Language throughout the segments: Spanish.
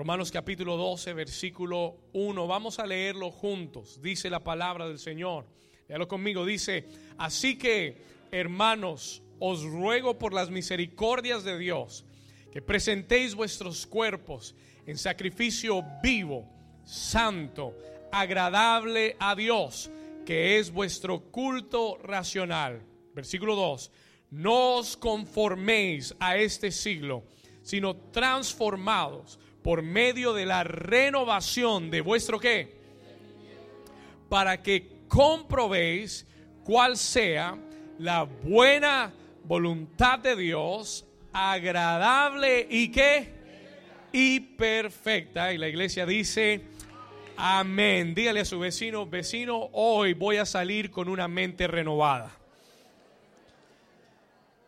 Romanos capítulo 12, versículo 1. Vamos a leerlo juntos. Dice la palabra del Señor. Léalo conmigo. Dice, así que, hermanos, os ruego por las misericordias de Dios que presentéis vuestros cuerpos en sacrificio vivo, santo, agradable a Dios, que es vuestro culto racional. Versículo 2. No os conforméis a este siglo, sino transformados por medio de la renovación de vuestro qué? Para que comprobéis cuál sea la buena voluntad de Dios, agradable y qué? Y perfecta. Y la iglesia dice, amén. Dígale a su vecino, vecino, hoy voy a salir con una mente renovada.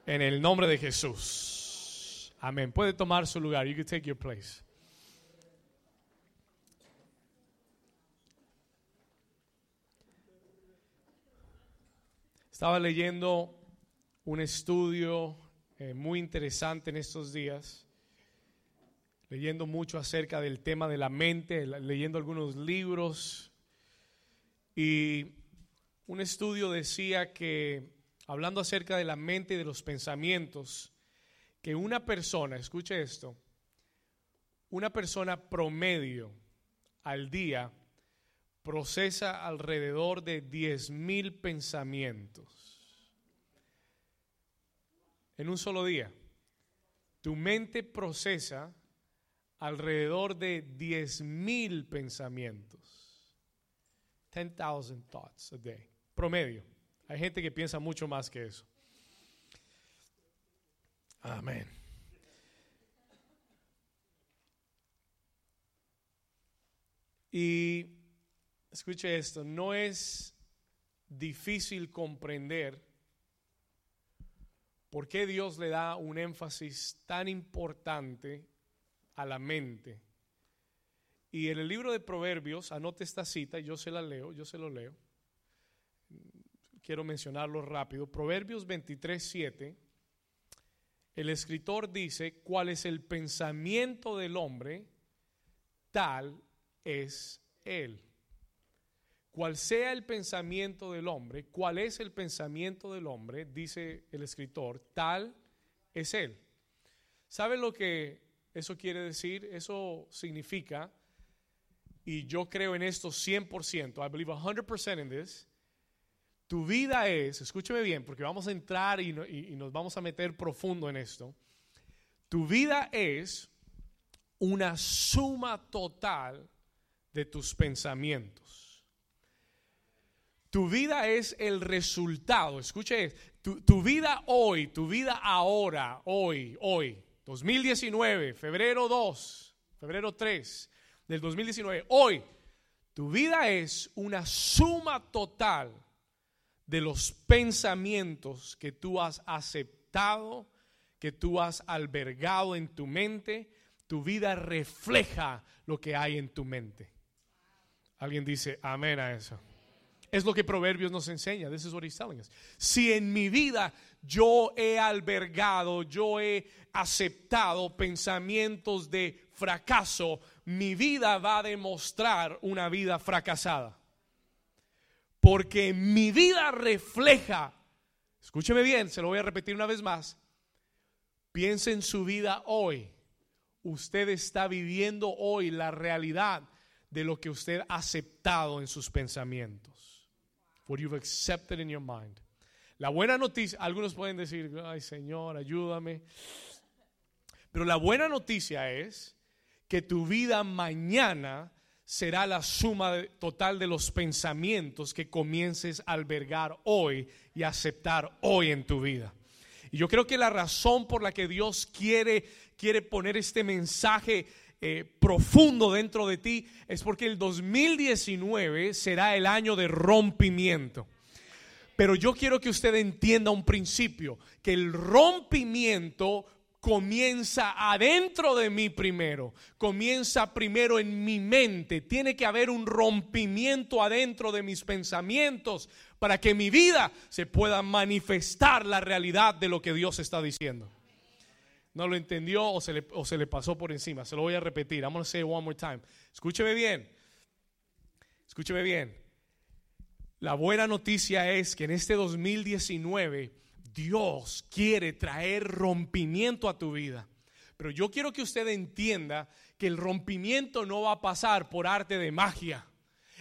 En el nombre de Jesús. Amén. Puede tomar su lugar. You can take your place. Estaba leyendo un estudio eh, muy interesante en estos días, leyendo mucho acerca del tema de la mente, leyendo algunos libros, y un estudio decía que, hablando acerca de la mente y de los pensamientos, que una persona, escuche esto, una persona promedio al día procesa alrededor de 10 mil pensamientos en un solo día. Tu mente procesa alrededor de 10 mil pensamientos. 10,000 thoughts a day. Promedio. Hay gente que piensa mucho más que eso. Amén. Y escuche esto, no es difícil comprender por qué Dios le da un énfasis tan importante a la mente. Y en el libro de Proverbios, anote esta cita, yo se la leo, yo se lo leo. Quiero mencionarlo rápido. Proverbios 23, 7. El escritor dice, ¿cuál es el pensamiento del hombre? Tal es él cual sea el pensamiento del hombre, cuál es el pensamiento del hombre, dice el escritor, tal es él. ¿Sabe lo que eso quiere decir? Eso significa, y yo creo en esto 100%, I believe 100% in this, tu vida es, escúcheme bien, porque vamos a entrar y, y nos vamos a meter profundo en esto, tu vida es una suma total de tus pensamientos. Tu vida es el resultado. Escuche, tu, tu, vida hoy, tu vida ahora, hoy, hoy, 2019, febrero 2, febrero 3 del 2019, hoy, tu vida es una suma total de los pensamientos que tú has aceptado, que tú has albergado en tu mente. Tu vida refleja lo que hay en tu mente. Alguien dice amén a eso. Es lo que Proverbios nos enseña. This is what he's telling us. Si en mi vida yo he albergado, yo he aceptado pensamientos de fracaso, mi vida va a demostrar una vida fracasada. Porque mi vida refleja, escúcheme bien, se lo voy a repetir una vez más. Piense en su vida hoy. Usted está viviendo hoy la realidad de lo que usted ha aceptado en sus pensamientos what you've accepted in your mind. La buena noticia, algunos pueden decir, ay Señor, ayúdame. Pero la buena noticia es que tu vida mañana será la suma total de los pensamientos que comiences a albergar hoy y aceptar hoy en tu vida. Y yo creo que la razón por la que Dios quiere, quiere poner este mensaje eh, profundo dentro de ti es porque el 2019 será el año de rompimiento. Pero yo quiero que usted entienda un principio, que el rompimiento comienza adentro de mí primero, comienza primero en mi mente. Tiene que haber un rompimiento adentro de mis pensamientos para que mi vida se pueda manifestar la realidad de lo que Dios está diciendo. No lo entendió o se le, pasó por encima. Se lo voy a repetir. I'm going to say it one more time. Escúcheme bien. Escúcheme bien. La buena noticia es que en este 2019 Dios quiere traer rompimiento a tu vida. Pero yo quiero que usted entienda que el rompimiento no va a pasar por arte de magia.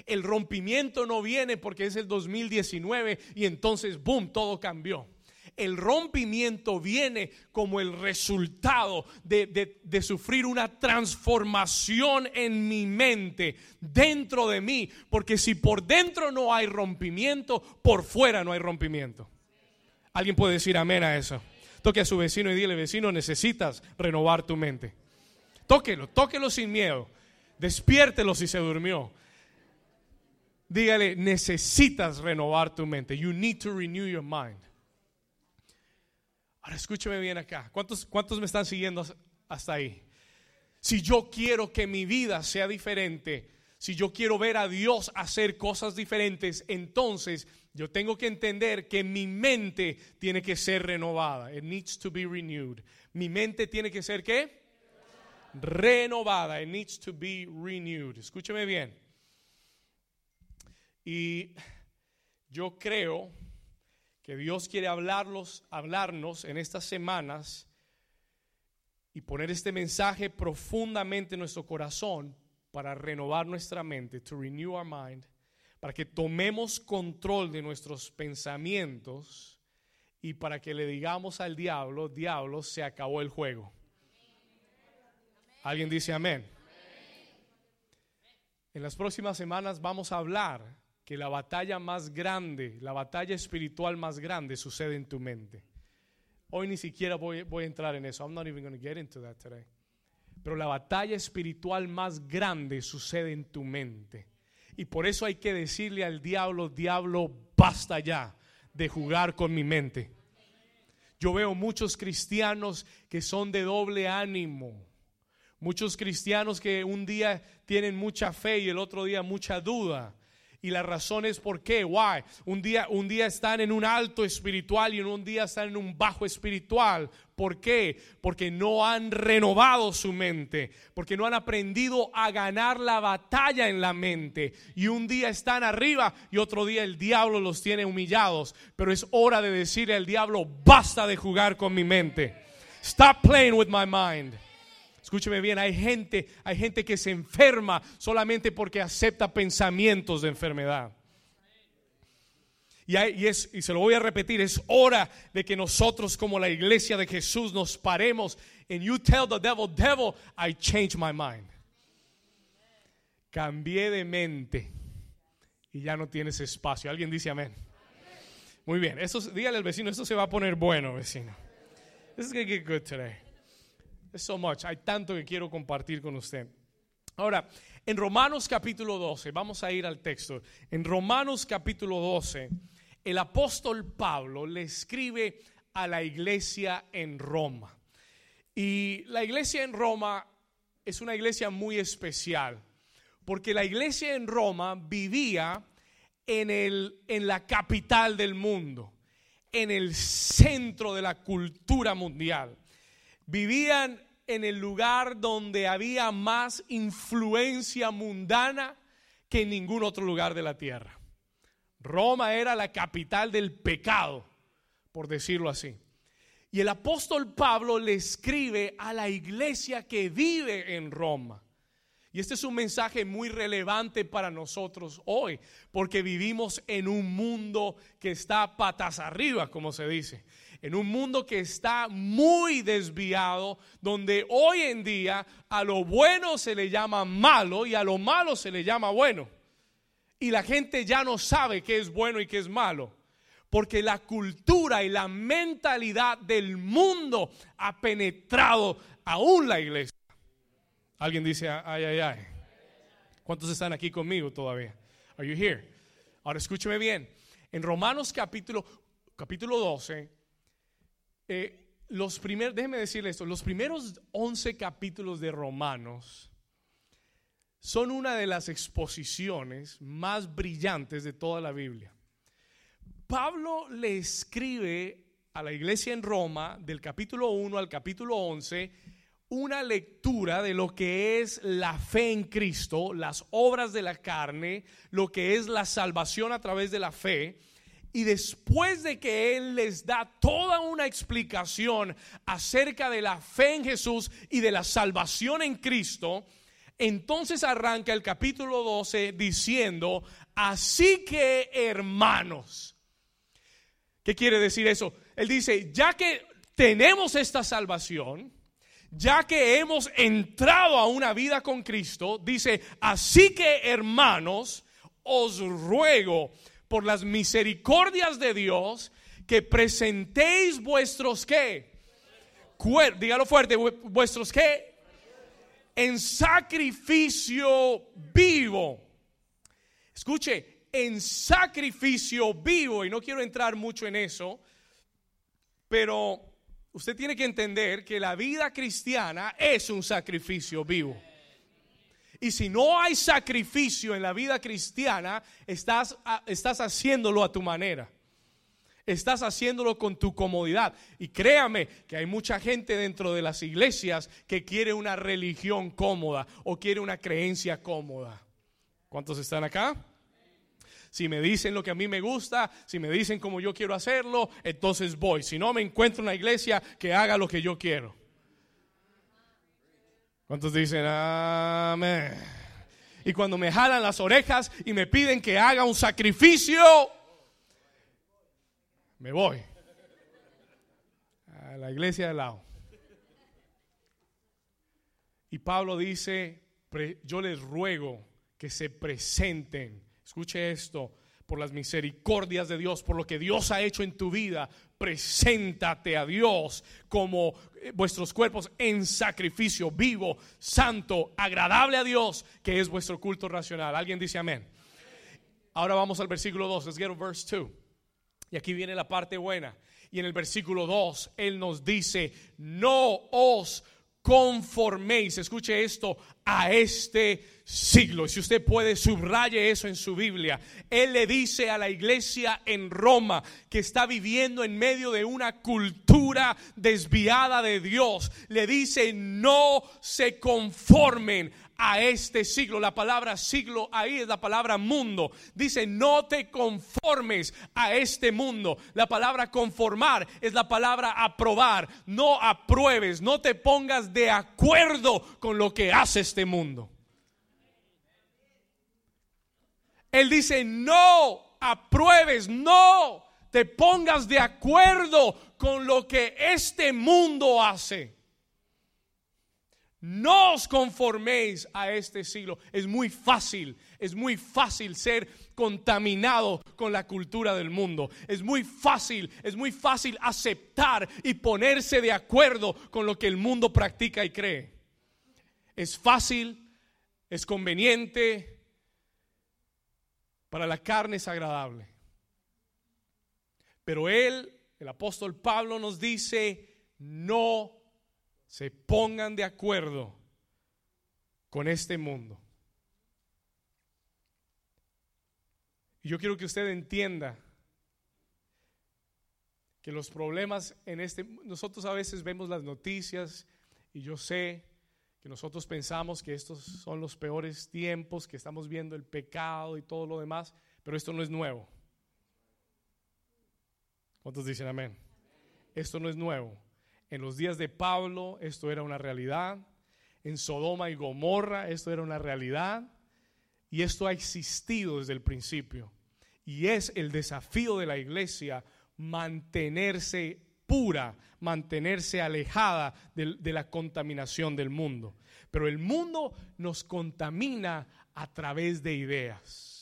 El rompimiento no viene porque es el 2019 y entonces, boom, todo cambió. El rompimiento viene como el resultado de, de, sufrir una transformación en mi mente, dentro de mí. Porque si por dentro no hay rompimiento, por fuera no hay rompimiento. ¿Alguien puede decir amén a eso? Toque a su vecino y dile, vecino, necesitas renovar tu mente. Tóquelo, tóquelo sin miedo. Despiértelo si se durmió. Dígale, necesitas renovar tu mente. You need to renew your mind. Ahora escúcheme bien acá. ¿Cuántos, ¿Cuántos me están siguiendo hasta ahí? Si yo quiero que mi vida sea diferente, si yo quiero ver a Dios hacer cosas diferentes, entonces yo tengo que entender que mi mente tiene que ser renovada. It needs to be renewed. Mi mente tiene que ser qué? Renovada. It needs to be renewed. Escúcheme bien. Y yo creo que Dios quiere hablarlos, hablarnos en estas semanas y poner este mensaje profundamente en nuestro corazón para renovar nuestra mente, to renew our mind, para que tomemos control de nuestros pensamientos y para que le digamos al diablo, diablo, se acabó el juego. ¿Alguien dice amén? En las próximas semanas vamos a hablar que la batalla más grande, la batalla espiritual más grande sucede en tu mente. Hoy ni siquiera voy, voy a entrar en eso. I'm not even going to get into that today. Pero la batalla espiritual más grande sucede en tu mente. Y por eso hay que decirle al diablo, diablo, basta ya de jugar con mi mente. Yo veo muchos cristianos que son de doble ánimo. Muchos cristianos que un día tienen mucha fe y el otro día mucha duda. Y la razón es por qué, why. Un día, un día están en un alto espiritual y un día están en un bajo espiritual. ¿Por qué? Porque no han renovado su mente, porque no han aprendido a ganar la batalla en la mente. Y un día están arriba y otro día el diablo los tiene humillados. Pero es hora de decirle al diablo, basta de jugar con mi mente. Stop playing with my mind. Escúcheme bien, hay gente, hay gente que se enferma solamente porque acepta pensamientos de enfermedad. Y, y, es, y se lo voy a repetir, es hora de que nosotros como la iglesia de Jesús nos paremos and you tell the devil, devil, I changed my mind. Cambié de mente y ya no tienes espacio. ¿Alguien dice amén? Muy bien, eso, dígale al vecino, esto se va a poner bueno, vecino. This is going to get good today so much. Hay tanto que quiero compartir con usted. Ahora, en Romanos capítulo 12, vamos a ir al texto. En Romanos capítulo 12, el apóstol Pablo le escribe a la iglesia en Roma. Y la iglesia en Roma es una iglesia muy especial, porque la iglesia en Roma vivía en, el, en la capital del mundo, en el centro de la cultura mundial vivían en el lugar donde había más influencia mundana que en ningún otro lugar de la tierra. Roma era la capital del pecado, por decirlo así. Y el apóstol Pablo le escribe a la iglesia que vive en Roma. Y este es un mensaje muy relevante para nosotros hoy, porque vivimos en un mundo que está patas arriba, como se dice en un mundo que está muy desviado, donde hoy en día a lo bueno se le llama malo y a lo malo se le llama bueno. Y la gente ya no sabe qué es bueno y qué es malo. Porque la cultura y la mentalidad del mundo ha penetrado aún la iglesia. Alguien dice, ay, ay, ay. ¿Cuántos están aquí conmigo todavía? Are you here? Ahora escúcheme bien. En Romanos capítulo, capítulo 12, eh, los primeros, déjeme decirle esto, los primeros 11 capítulos de Romanos son una de las exposiciones más brillantes de toda la Biblia. Pablo le escribe a la iglesia en Roma, del capítulo 1 al capítulo 11, una lectura de lo que es la fe en Cristo, las obras de la carne, lo que es la salvación a través de la fe. Y después de que Él les da toda una explicación acerca de la fe en Jesús y de la salvación en Cristo, entonces arranca el capítulo 12 diciendo, así que hermanos, ¿qué quiere decir eso? Él dice, ya que tenemos esta salvación, ya que hemos entrado a una vida con Cristo, dice, así que hermanos, os ruego por las misericordias de Dios que presentéis vuestros qué, dígalo fuerte, vuestros qué, en sacrificio vivo. Escuche, en sacrificio vivo, y no quiero entrar mucho en eso, pero usted tiene que entender que la vida cristiana es un sacrificio vivo. Y si no hay sacrificio en la vida cristiana, estás, estás haciéndolo a tu manera. Estás haciéndolo con tu comodidad. Y créame que hay mucha gente dentro de las iglesias que quiere una religión cómoda o quiere una creencia cómoda. ¿Cuántos están acá? Si me dicen lo que a mí me gusta, si me dicen como yo quiero hacerlo, entonces voy. Si no, me encuentro una iglesia que haga lo que yo quiero. ¿Cuántos dicen amén? Y cuando me jalan las orejas y me piden que haga un sacrificio, me voy a la iglesia de lado. Y Pablo dice, yo les ruego que se presenten Escuche esto, por las misericordias de Dios, por lo que Dios ha hecho en tu vida, preséntate a Dios como eh, vuestros cuerpos en sacrificio vivo, santo, agradable a Dios, que es vuestro culto racional. ¿Alguien dice amén? Ahora vamos al versículo 2, let's get to verse 2. Y aquí viene la parte buena. Y en el versículo 2, Él nos dice, no os conforméis, escuche esto, a este siglo. Y si usted puede, subraye eso en su Biblia. Él le dice a la iglesia en Roma que está viviendo en medio de una cultura desviada de Dios. Le dice, no se conformen a este siglo. La palabra siglo ahí es la palabra mundo. Dice, no te conformes a este mundo. La palabra conformar es la palabra aprobar. No apruebes, no te pongas de acuerdo con lo que hace este mundo. Él dice, no apruebes, no te pongas de acuerdo con lo que este mundo hace. No os conforméis a este siglo. Es muy fácil, es muy fácil ser contaminado con la cultura del mundo. Es muy fácil, es muy fácil aceptar y ponerse de acuerdo con lo que el mundo practica y cree. Es fácil, es conveniente, para la carne es agradable. Pero él, el apóstol Pablo nos dice, no se pongan de acuerdo con este mundo. Y yo quiero que usted entienda que los problemas en este, nosotros a veces vemos las noticias y yo sé que nosotros pensamos que estos son los peores tiempos, que estamos viendo el pecado y todo lo demás, pero esto no es nuevo. ¿Cuántos dicen amén? Esto no es nuevo. En los días de Pablo esto era una realidad. En Sodoma y Gomorra esto era una realidad. Y esto ha existido desde el principio. Y es el desafío de la iglesia mantenerse pura, mantenerse alejada de, la contaminación del mundo. Pero el mundo nos contamina a través de ideas.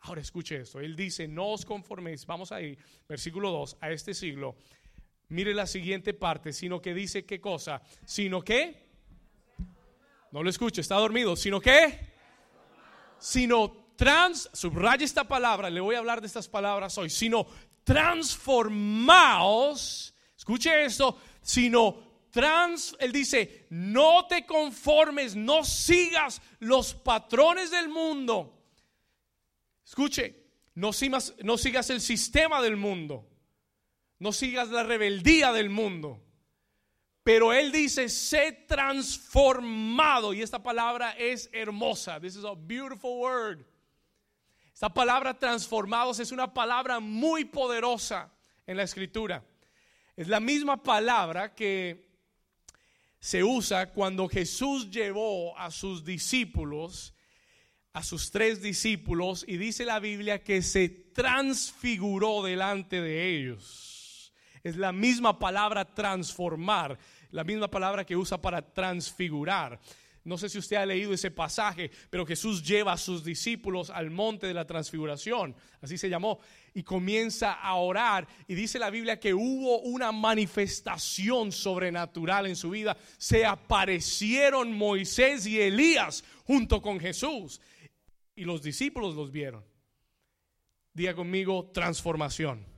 Ahora escuche esto, él dice, no os conforméis, vamos ahí, versículo 2, a este siglo, Mire la siguiente parte, sino que dice qué cosa, sino que, no lo escucho, está dormido, sino que, sino trans, subraya esta palabra, le voy a hablar de estas palabras hoy, sino transformaos, escuche esto, sino trans, él dice, no te conformes, no sigas los patrones del mundo. Escuche, no sigas, no sigas el sistema del mundo. No sigas la rebeldía del mundo. Pero él dice, sé transformado. Y esta palabra es hermosa. This is a beautiful word. Esta palabra transformados es una palabra muy poderosa en la escritura. Es la misma palabra que se usa cuando Jesús llevó a sus discípulos, a sus tres discípulos, y dice la Biblia que se transfiguró delante de ellos. Es la misma palabra transformar, la misma palabra que usa para transfigurar. No sé si usted ha leído ese pasaje, pero Jesús lleva a sus discípulos al monte de la transfiguración, así se llamó, y comienza a orar. Y dice la Biblia que hubo una manifestación sobrenatural en su vida. Se aparecieron Moisés y Elías junto con Jesús. Y los discípulos los vieron. Diga conmigo, transformación.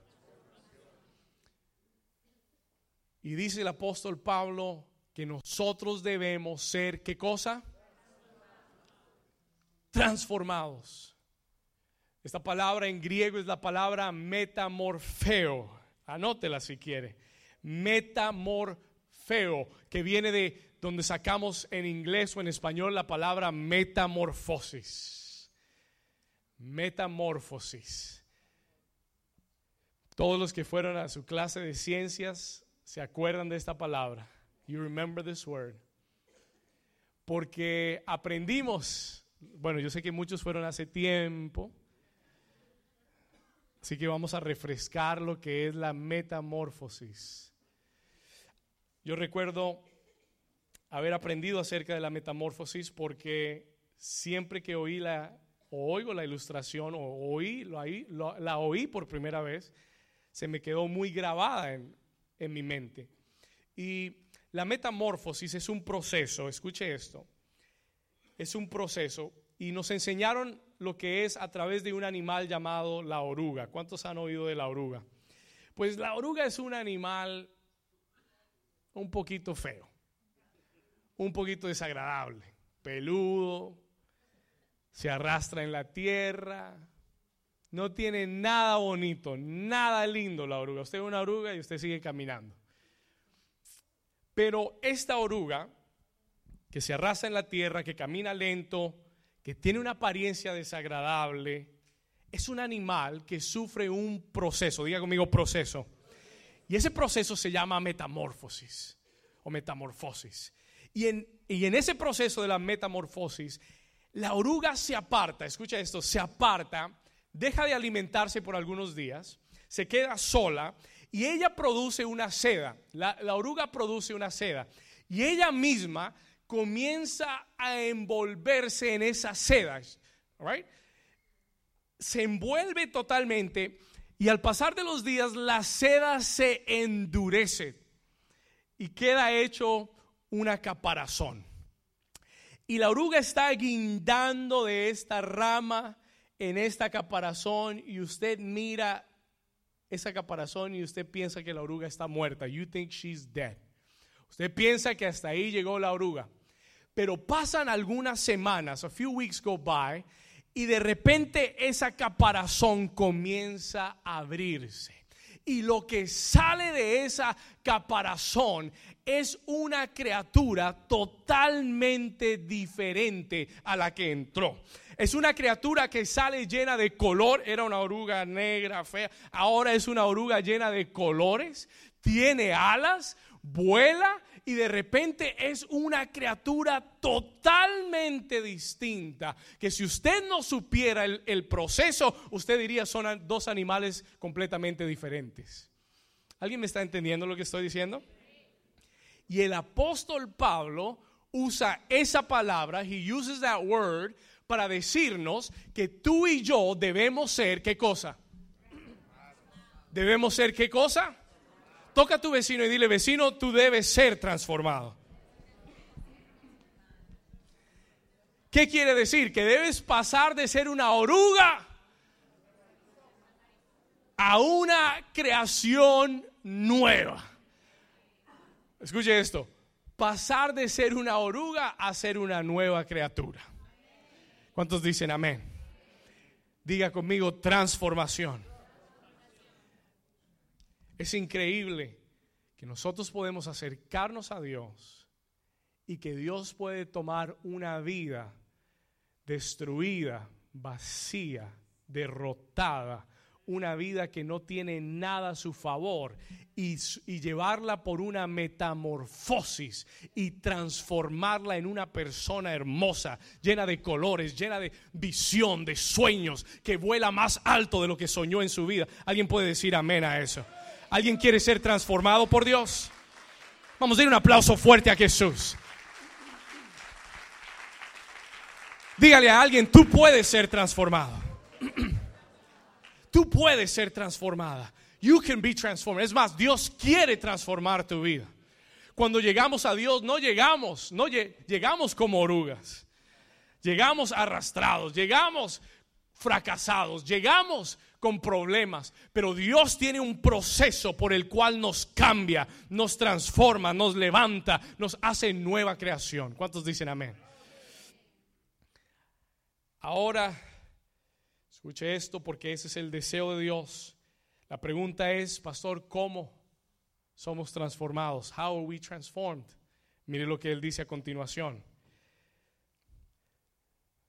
Y dice el apóstol Pablo, que nosotros debemos ser, ¿qué cosa? Transformados. Esta palabra en griego es la palabra metamorfeo. Anótela si quiere. Metamorfeo, que viene de donde sacamos en inglés o en español la palabra metamorfosis. Metamorfosis. Todos los que fueron a su clase de ciencias se acuerdan de esta palabra. You remember this word. Porque aprendimos, bueno, yo sé que muchos fueron hace tiempo, así que vamos a refrescar lo que es la metamorfosis. Yo recuerdo haber aprendido acerca de la metamorfosis porque siempre que oí la, oigo la ilustración o oí, lo, la oí por primera vez, se me quedó muy grabada en, en mi mente. Y la metamorfosis es un proceso, escuche esto, es un proceso y nos enseñaron lo que es a través de un animal llamado la oruga. ¿Cuántos han oído de la oruga? Pues la oruga es un animal un poquito feo, un poquito desagradable, peludo, se arrastra en la tierra, no tiene nada bonito, nada lindo la oruga. Usted es una oruga y usted sigue caminando. Pero esta oruga, que se arrasa en la tierra, que camina lento, que tiene una apariencia desagradable, es un animal que sufre un proceso, diga conmigo proceso. Y ese proceso se llama metamorfosis o metamorfosis. Y en, y en ese proceso de la metamorfosis, la oruga se aparta, escucha esto, se aparta, deja de alimentarse por algunos días, se queda sola y ella produce una seda, la, oruga produce una seda, y ella misma comienza a envolverse en esa seda. Se envuelve totalmente y al pasar de los días la seda se endurece y queda hecho una caparazón. Y la oruga está guindando de esta rama en esta caparazón y usted mira esa caparazón y usted piensa que la oruga está muerta. You think she's dead. Usted piensa que hasta ahí llegó la oruga. Pero pasan algunas semanas, a few weeks go by, y de repente esa caparazón comienza a abrirse. Y lo que sale de esa caparazón es una criatura totalmente diferente a la que entró. Es una criatura que sale llena de color. Era una oruga negra, fea. Ahora es una oruga llena de colores. Tiene alas, vuela y de repente es una criatura totalmente distinta. Que si usted no supiera el, proceso, usted diría son dos animales completamente diferentes. ¿Alguien me está entendiendo lo que estoy diciendo? Y el apóstol Pablo usa esa palabra, he uses that word para decirnos que tú y yo debemos ser qué cosa. Debemos ser qué cosa. Toca a tu vecino y dile, vecino, tú debes ser transformado. ¿Qué quiere decir? Que debes pasar de ser una oruga a una creación nueva. Escuche esto, pasar de ser una oruga a ser una nueva criatura. ¿Cuántos dicen amén? Diga conmigo transformación. Es increíble que nosotros podemos acercarnos a Dios y que Dios puede tomar una vida destruida, vacía, derrotada, una vida que no tiene nada a su favor y, llevarla por una metamorfosis y transformarla en una persona hermosa, llena de colores, llena de visión, de sueños, que vuela más alto de lo que soñó en su vida. ¿Alguien puede decir amén a eso? ¿Alguien quiere ser transformado por Dios? Vamos a dar un aplauso fuerte a Jesús. Dígale a alguien, tú puedes ser transformado. Tú puedes ser transformada. You can be transformed. Es más, Dios quiere transformar tu vida. Cuando llegamos a Dios, no llegamos, no llegamos como orugas. Llegamos arrastrados, llegamos fracasados, llegamos con problemas, pero Dios tiene un proceso por el cual nos cambia, nos transforma, nos levanta, nos hace nueva creación. ¿Cuántos dicen amén? Ahora Escuche esto porque ese es el deseo de Dios. La pregunta es, pastor, ¿cómo somos transformados? How are we transformed? Mire lo que él dice a continuación.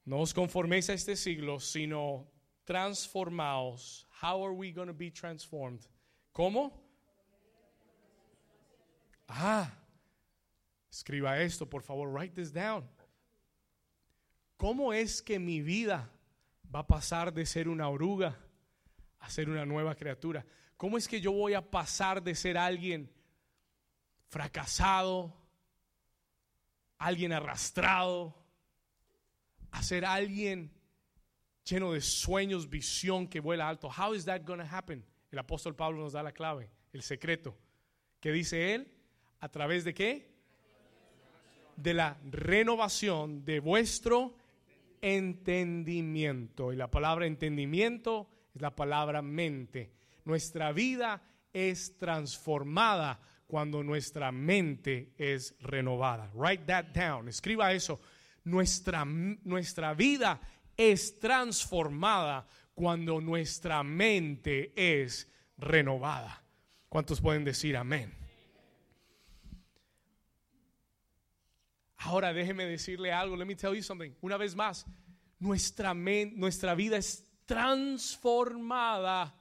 No os conforméis a este siglo, sino transformaos. How are we going to be transformed? ¿Cómo? Ah, escriba esto, por favor, write this down. ¿Cómo es que mi vida va a pasar de ser una oruga a ser una nueva criatura. ¿Cómo es que yo voy a pasar de ser alguien fracasado, alguien arrastrado, a ser alguien lleno de sueños, visión que vuela alto? How is that going to happen? El apóstol Pablo nos da la clave, el secreto. ¿Qué dice él? ¿A través de qué? De la renovación de vuestro entendimiento. Y la palabra entendimiento es la palabra mente. Nuestra vida es transformada cuando nuestra mente es renovada. Write that down. Escriba eso. Nuestra, nuestra vida es transformada cuando nuestra mente es renovada. ¿Cuántos pueden decir amén? Ahora déjeme decirle algo, let me tell you something. Una vez más, nuestra, nuestra vida es transformada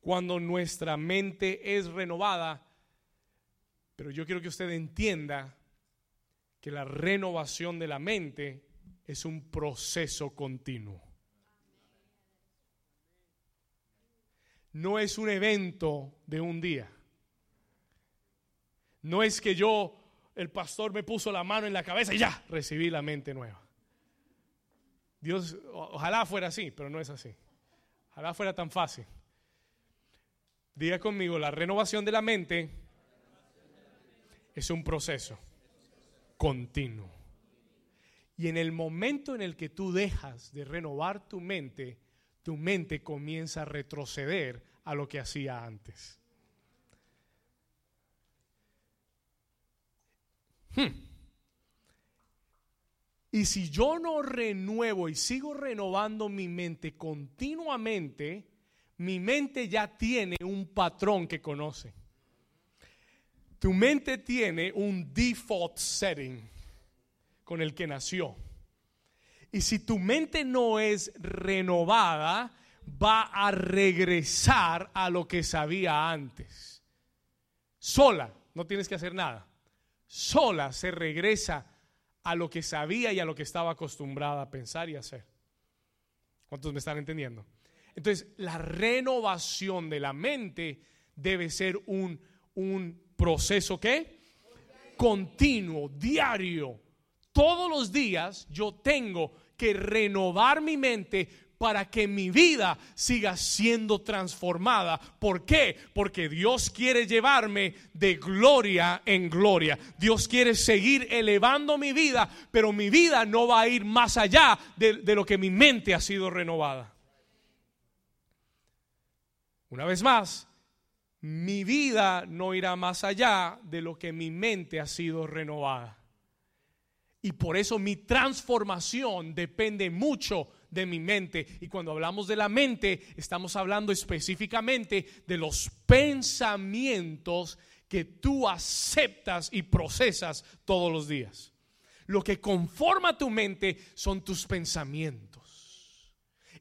cuando nuestra mente es renovada. Pero yo quiero que usted entienda que la renovación de la mente es un proceso continuo. No es un evento de un día. No es que yo el pastor me puso la mano en la cabeza y ya, recibí la mente nueva. Dios, ojalá fuera así, pero no es así. Ojalá fuera tan fácil. Diga conmigo, la renovación de la mente es un proceso continuo. Y en el momento en el que tú dejas de renovar tu mente, tu mente comienza a retroceder a lo que hacía antes. Hmm. Y si yo no renuevo y sigo renovando mi mente continuamente, mi mente ya tiene un patrón que conoce. Tu mente tiene un default setting con el que nació. Y si tu mente no es renovada, va a regresar a lo que sabía antes. Sola, no tienes que hacer nada sola se regresa a lo que sabía y a lo que estaba acostumbrada a pensar y hacer. ¿Cuántos me están entendiendo? Entonces, la renovación de la mente debe ser un, un proceso que continuo, diario. Todos los días yo tengo que renovar mi mente para que mi vida siga siendo transformada. ¿Por qué? Porque Dios quiere llevarme de gloria en gloria. Dios quiere seguir elevando mi vida, pero mi vida no va a ir más allá de, lo que mi mente ha sido renovada. Una vez más, mi vida no irá más allá de lo que mi mente ha sido renovada. Y por eso mi transformación depende mucho de mi mente. Y cuando hablamos de la mente, estamos hablando específicamente de los pensamientos que tú aceptas y procesas todos los días. Lo que conforma tu mente son tus pensamientos.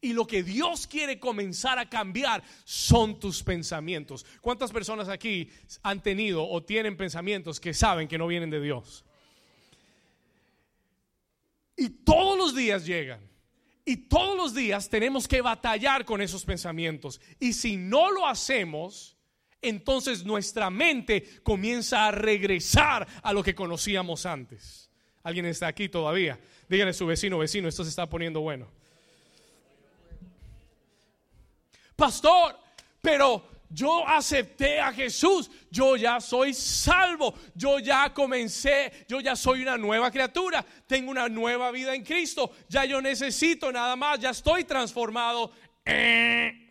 Y lo que Dios quiere comenzar a cambiar son tus pensamientos. ¿Cuántas personas aquí han tenido o tienen pensamientos que saben que no vienen de Dios? Y todos los días llegan. Y todos los días tenemos que batallar con esos pensamientos. Y si no lo hacemos, entonces nuestra mente comienza a regresar a lo que conocíamos antes. ¿Alguien está aquí todavía? Díganle a su vecino, vecino, esto se está poniendo bueno. Pastor, pero yo acepté a Jesús, yo ya soy salvo, yo ya comencé, yo ya soy una nueva criatura, tengo una nueva vida en Cristo, ya yo necesito nada más, ya estoy transformado. Eh.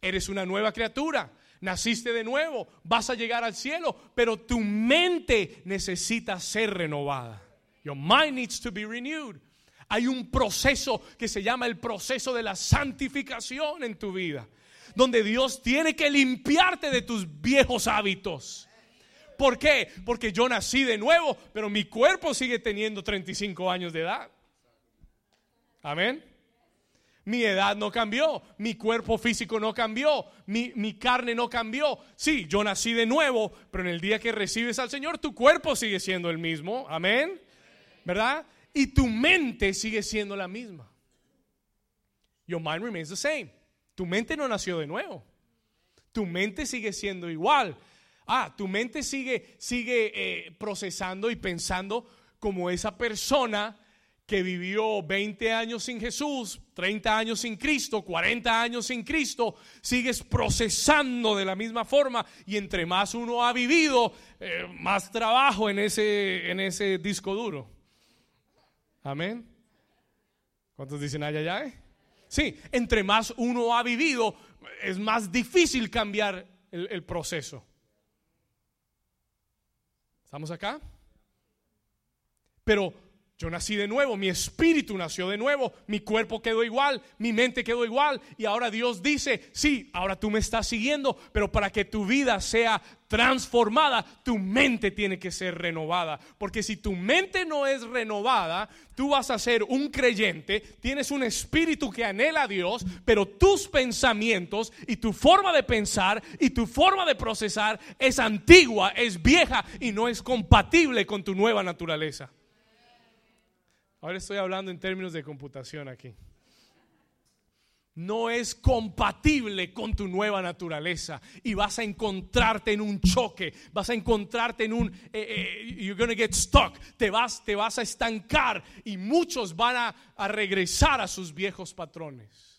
Eres una nueva criatura, naciste de nuevo, vas a llegar al cielo, pero tu mente necesita ser renovada. Your mind needs to be renewed. Hay un proceso que se llama el proceso de la santificación en tu vida donde Dios tiene que limpiarte de tus viejos hábitos. ¿Por qué? Porque yo nací de nuevo, pero mi cuerpo sigue teniendo 35 años de edad. Amén. Mi edad no cambió, mi cuerpo físico no cambió, mi, mi, carne no cambió. Sí, yo nací de nuevo, pero en el día que recibes al Señor, tu cuerpo sigue siendo el mismo. Amén. ¿Verdad? Y tu mente sigue siendo la misma. Your mind remains the same. Tu mente no nació de nuevo. Tu mente sigue siendo igual. Ah, tu mente sigue, sigue eh, procesando y pensando como esa persona que vivió 20 años sin Jesús, 30 años sin Cristo, 40 años sin Cristo, sigues procesando de la misma forma y entre más uno ha vivido, eh, más trabajo en ese, en ese disco duro. Amén. ¿Cuántos dicen ay, ay? Sí, entre más uno ha vivido, es más difícil cambiar el, proceso. ¿Estamos acá? Pero yo nací de nuevo, mi espíritu nació de nuevo, mi cuerpo quedó igual, mi mente quedó igual y ahora Dios dice, sí, ahora tú me estás siguiendo, pero para que tu vida sea transformada, tu mente tiene que ser renovada. Porque si tu mente no es renovada, tú vas a ser un creyente, tienes un espíritu que anhela a Dios, pero tus pensamientos y tu forma de pensar y tu forma de procesar es antigua, es vieja y no es compatible con tu nueva naturaleza. Ahora estoy hablando en términos de computación aquí. No es compatible con tu nueva naturaleza y vas a encontrarte en un choque, vas a encontrarte en un, eh, eh, you're gonna get stuck, te vas, te vas a estancar y muchos van a, a regresar a sus viejos patrones.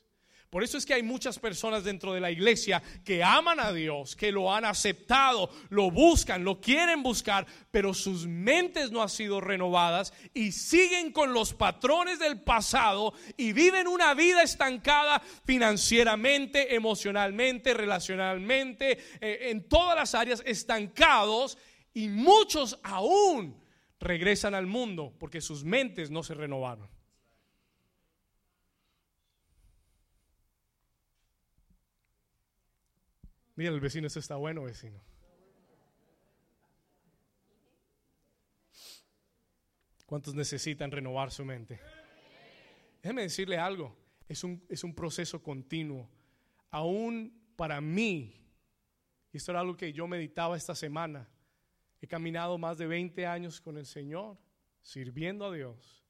Por eso es que hay muchas personas dentro de la iglesia que aman a Dios, que lo han aceptado, lo buscan, lo quieren buscar, pero sus mentes no han sido renovadas y siguen con los patrones del pasado y viven una vida estancada financieramente, emocionalmente, relacionalmente, eh, en todas las áreas estancados y muchos aún regresan al mundo porque sus mentes no se renovaron. Mira, el vecino, esto está bueno, vecino. ¿Cuántos necesitan renovar su mente? Déjeme decirle algo, es un, es un proceso continuo. Aún para mí, y esto era algo que yo meditaba esta semana, he caminado más de 20 años con el Señor, sirviendo a Dios.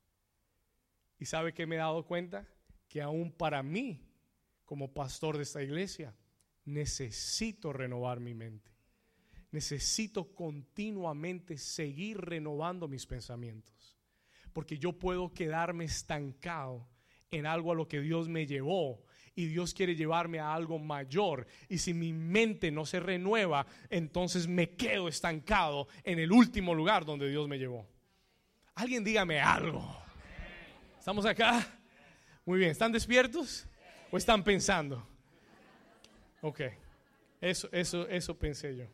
¿Y sabe que me he dado cuenta? Que aún para mí, como pastor de esta iglesia, necesito renovar mi mente. Necesito continuamente seguir renovando mis pensamientos. Porque yo puedo quedarme estancado en algo a lo que Dios me llevó y Dios quiere llevarme a algo mayor. Y si mi mente no se renueva, entonces me quedo estancado en el último lugar donde Dios me llevó. Alguien dígame algo. ¿Estamos acá? Muy bien, ¿están despiertos o están pensando? Ok, eso, eso, eso pensé yo.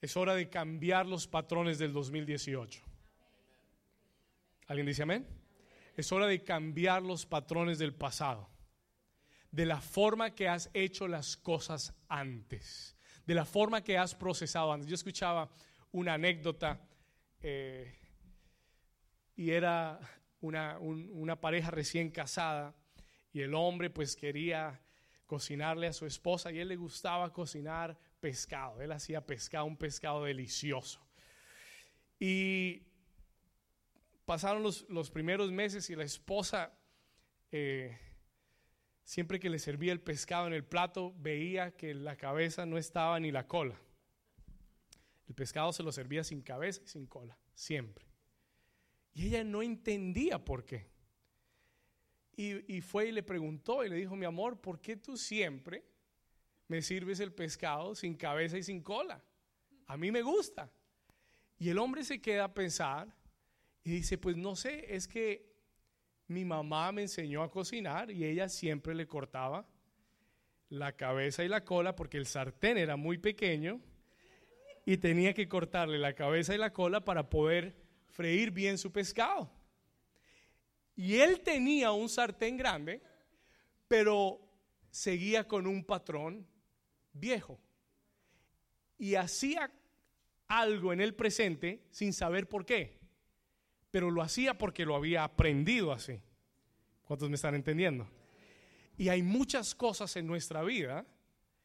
Es hora de cambiar los patrones del 2018. ¿Alguien dice amén? Es hora de cambiar los patrones del pasado. De la forma que has hecho las cosas antes. De la forma que has procesado antes. Yo escuchaba una anécdota eh, y era una, una pareja recién casada y el hombre pues quería cocinarle a su esposa y él le gustaba cocinar pescado. Él hacía pescado, un pescado delicioso. Y pasaron los, primeros meses y la esposa, eh, siempre que le servía el pescado en el plato, veía que la cabeza no estaba ni la cola. El pescado se lo servía sin cabeza y sin cola, siempre. Y ella no entendía por qué. Y, y, fue y le preguntó y le dijo, mi amor, ¿por qué tú siempre me sirves el pescado sin cabeza y sin cola. A mí me gusta. Y el hombre se queda a pensar y dice, pues no sé, es que mi mamá me enseñó a cocinar y ella siempre le cortaba la cabeza y la cola porque el sartén era muy pequeño y tenía que cortarle la cabeza y la cola para poder freír bien su pescado. Y él tenía un sartén grande, pero seguía con un patrón viejo. Y hacía algo en el presente sin saber por qué. Pero lo hacía porque lo había aprendido así. ¿Cuántos me están entendiendo? Y hay muchas cosas en nuestra vida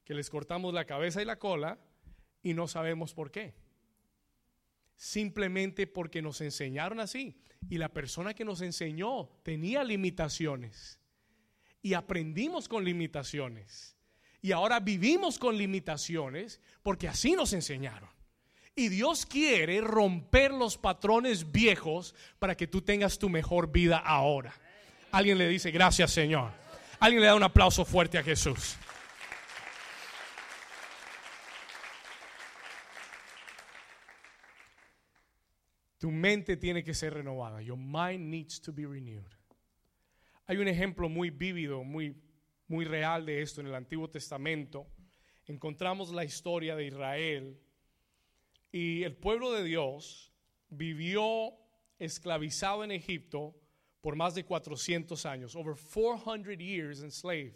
que les cortamos la cabeza y la cola y no sabemos por qué. Simplemente porque nos enseñaron así. Y la persona que nos enseñó tenía limitaciones. Y aprendimos con limitaciones y ahora vivimos con limitaciones porque así nos enseñaron. Y Dios quiere romper los patrones viejos para que tú tengas tu mejor vida ahora. Alguien le dice, gracias Señor. Alguien le da un aplauso fuerte a Jesús. Tu mente tiene que ser renovada. Your mind needs to be renewed. Hay un ejemplo muy vívido, muy muy real de esto en el Antiguo Testamento. Encontramos la historia de Israel y el pueblo de Dios vivió esclavizado en Egipto por más de 400 años, over 400 years enslaved.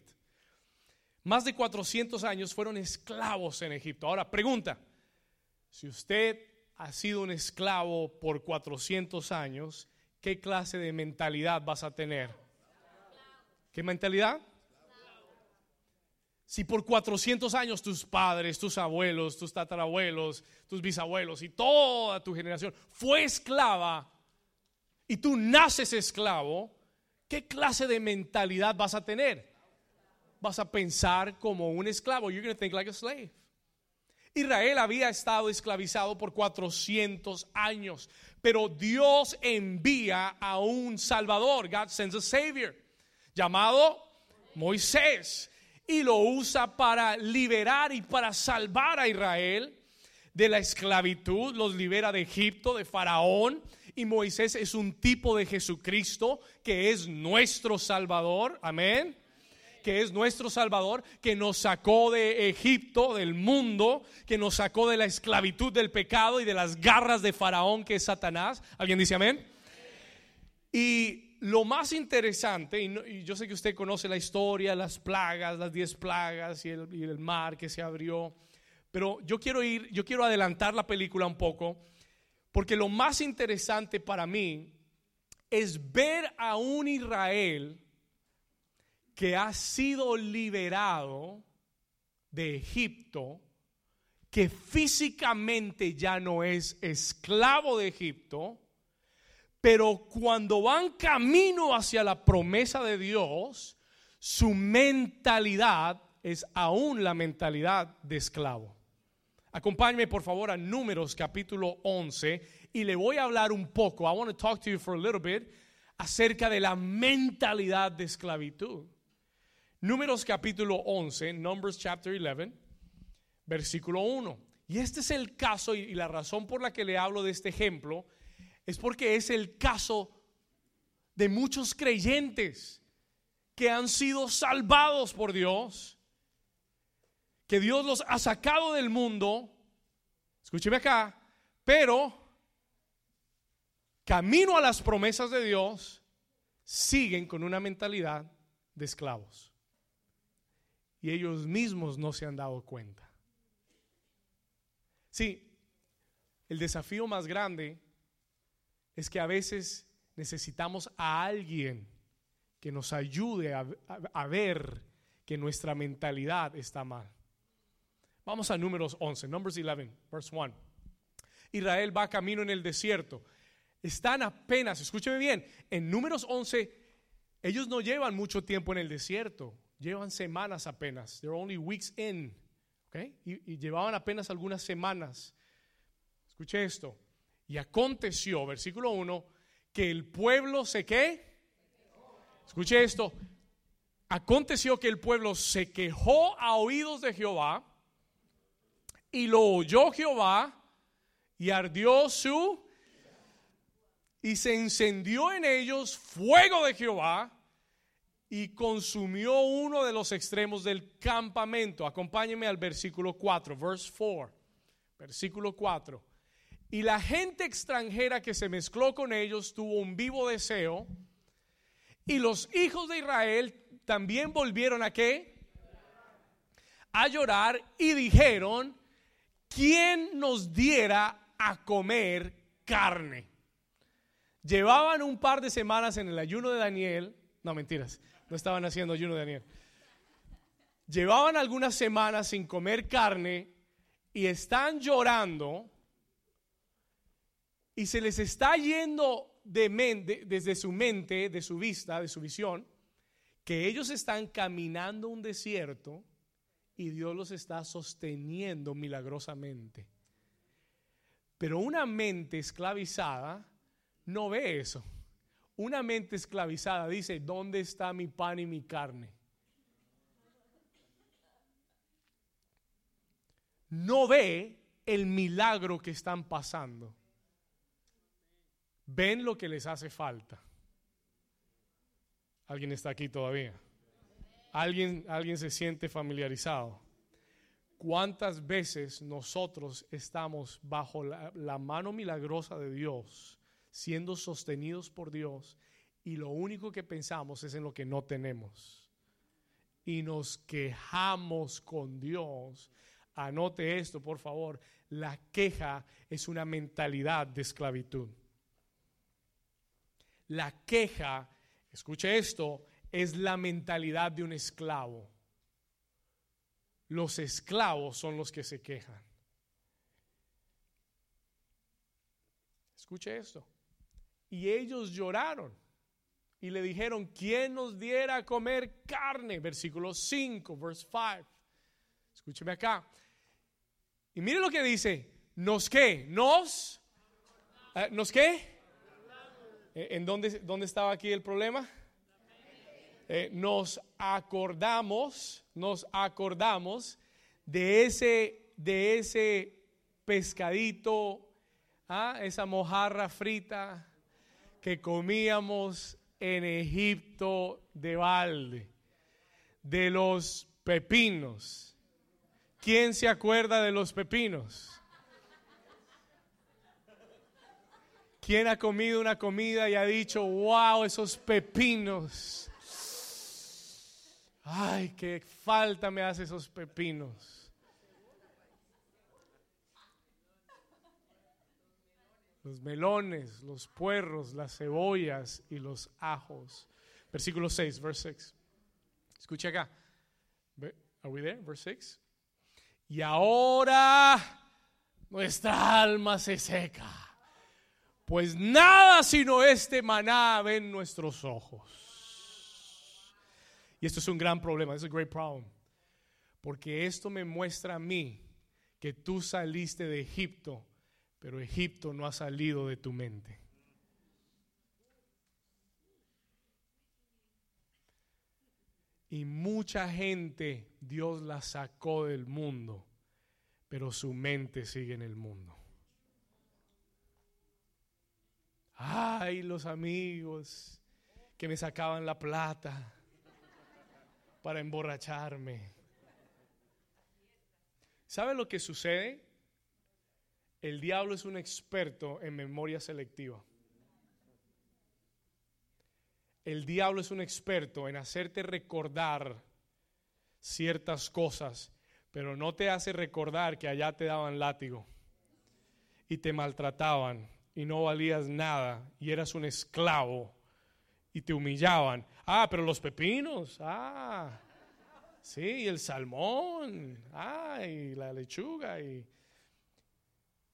Más de 400 años fueron esclavos en Egipto. Ahora, pregunta, si usted ha sido un esclavo por 400 años, ¿qué clase de mentalidad vas a tener? ¿Qué mentalidad? Si por 400 años tus padres, tus abuelos, tus tatarabuelos, tus bisabuelos y toda tu generación fue esclava y tú naces esclavo, ¿qué clase de mentalidad vas a tener? Vas a pensar como un esclavo. You're going to think like a slave. Israel había estado esclavizado por 400 años, pero Dios envía a un Salvador, God sends a Savior, llamado Moisés y lo usa para liberar y para salvar a Israel de la esclavitud, los libera de Egipto, de Faraón, y Moisés es un tipo de Jesucristo que es nuestro Salvador, amén, que es nuestro Salvador, que nos sacó de Egipto, del mundo, que nos sacó de la esclavitud del pecado y de las garras de Faraón, que es Satanás. ¿Alguien dice amén? Y lo más interesante, y, yo sé que usted conoce la historia, las plagas, las diez plagas y el, y el, mar que se abrió, pero yo quiero ir, yo quiero adelantar la película un poco, porque lo más interesante para mí es ver a un Israel que ha sido liberado de Egipto, que físicamente ya no es esclavo de Egipto, pero cuando van camino hacia la promesa de Dios, su mentalidad es aún la mentalidad de esclavo. Acompáñeme por favor a Números capítulo 11 y le voy a hablar un poco, I want to talk to you for a little bit, acerca de la mentalidad de esclavitud. Números capítulo 11, Numbers chapter 11, versículo 1. Y este es el caso y la razón por la que le hablo de este ejemplo es porque es el caso de muchos creyentes que han sido salvados por Dios, que Dios los ha sacado del mundo. escúcheme acá, pero camino a las promesas de Dios, siguen con una mentalidad de esclavos. Y ellos mismos no se han dado cuenta. Sí, el desafío más grande es que a veces necesitamos a alguien que nos ayude a, ver que nuestra mentalidad está mal. Vamos a números 11, Numbers 11, verse 1. Israel va camino en el desierto. Están apenas, escúcheme bien, en números 11, ellos no llevan mucho tiempo en el desierto, llevan semanas apenas. They're only weeks in. Okay? Y, y llevaban apenas algunas semanas. Escuche esto. Y aconteció, versículo 1, que el pueblo se qué. Escuche esto. Aconteció que el pueblo se quejó a oídos de Jehová y lo oyó Jehová y ardió su y se encendió en ellos fuego de Jehová y consumió uno de los extremos del campamento. Acompáñeme al versículo 4, verse 4. Versículo 4. Y la gente extranjera que se mezcló con ellos tuvo un vivo deseo. Y los hijos de Israel también volvieron a qué? A llorar y dijeron, ¿quién nos diera a comer carne? Llevaban un par de semanas en el ayuno de Daniel. No, mentiras, no estaban haciendo ayuno Daniel. Llevaban algunas semanas sin comer carne y están llorando y se les está yendo de desde su mente, de su vista, de su visión, que ellos están caminando un desierto y Dios los está sosteniendo milagrosamente. Pero una mente esclavizada no ve eso. Una mente esclavizada dice, ¿dónde está mi pan y mi carne? No ve el milagro que están pasando ven lo que les hace falta. ¿Alguien está aquí todavía? ¿Alguien, alguien se siente familiarizado? ¿Cuántas veces nosotros estamos bajo la, la mano milagrosa de Dios, siendo sostenidos por Dios, y lo único que pensamos es en lo que no tenemos? Y nos quejamos con Dios. Anote esto, por favor. La queja es una mentalidad de esclavitud. La queja, escuche esto, es la mentalidad de un esclavo. Los esclavos son los que se quejan. Escuche esto. Y ellos lloraron y le dijeron, ¿quién nos diera a comer carne? Versículo 5, verse 5. Escúcheme acá. Y mire lo que dice, ¿nos qué? ¿Nos? Eh, ¿Nos qué? Eh, ¿En dónde, dónde estaba aquí el problema? Eh, nos acordamos, nos acordamos de ese, de ese pescadito, ¿ah? esa mojarra frita que comíamos en Egipto de balde, de los pepinos. ¿Quién se acuerda de los pepinos? ¿Quién ha comido una comida y ha dicho, wow, esos pepinos? Ay, qué falta me hace esos pepinos. Los melones, los puerros, las cebollas y los ajos. Versículo 6, verse 6. Escucha acá. Are we there? Verse 6. Y ahora nuestra alma se seca pues nada sino este maná ven nuestros ojos. Y esto es un gran problema, es un great problem. Porque esto me muestra a mí que tú saliste de Egipto, pero Egipto no ha salido de tu mente. Y mucha gente Dios la sacó del mundo, pero su mente sigue en el mundo. Ay, los amigos que me sacaban la plata para emborracharme. ¿Sabe lo que sucede? El diablo es un experto en memoria selectiva. El diablo es un experto en hacerte recordar ciertas cosas, pero no te hace recordar que allá te daban látigo y te maltrataban y no valías nada y eras un esclavo y te humillaban. Ah, pero los pepinos, ah, sí, el salmón, ah, y la lechuga y...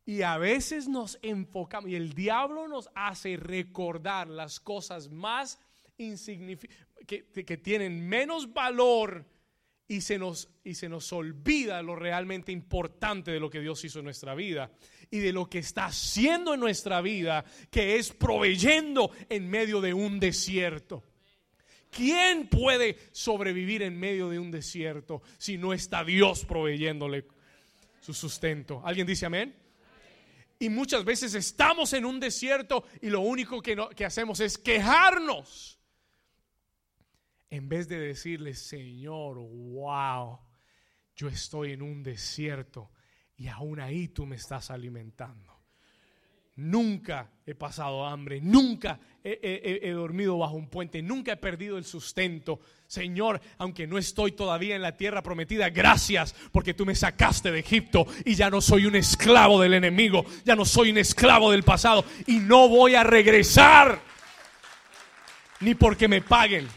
Y a veces nos enfocamos y el diablo nos hace recordar las cosas más insignificantes, que, que tienen menos valor y se, nos, y se nos olvida lo realmente importante de lo que Dios hizo en nuestra vida y de lo que está haciendo en nuestra vida, que es proveyendo en medio de un desierto. ¿Quién puede sobrevivir en medio de un desierto si no está Dios proveyéndole su sustento? ¿Alguien dice amén? Y muchas veces estamos en un desierto y lo único que, que hacemos es quejarnos en vez de decirle, Señor, wow, yo estoy en un desierto y aún ahí tú me estás alimentando. Nunca he pasado hambre, nunca he, dormido bajo un puente, nunca he perdido el sustento. Señor, aunque no estoy todavía en la tierra prometida, gracias porque tú me sacaste de Egipto y ya no soy un esclavo del enemigo, ya no soy un esclavo del pasado y no voy a regresar ni porque me paguen.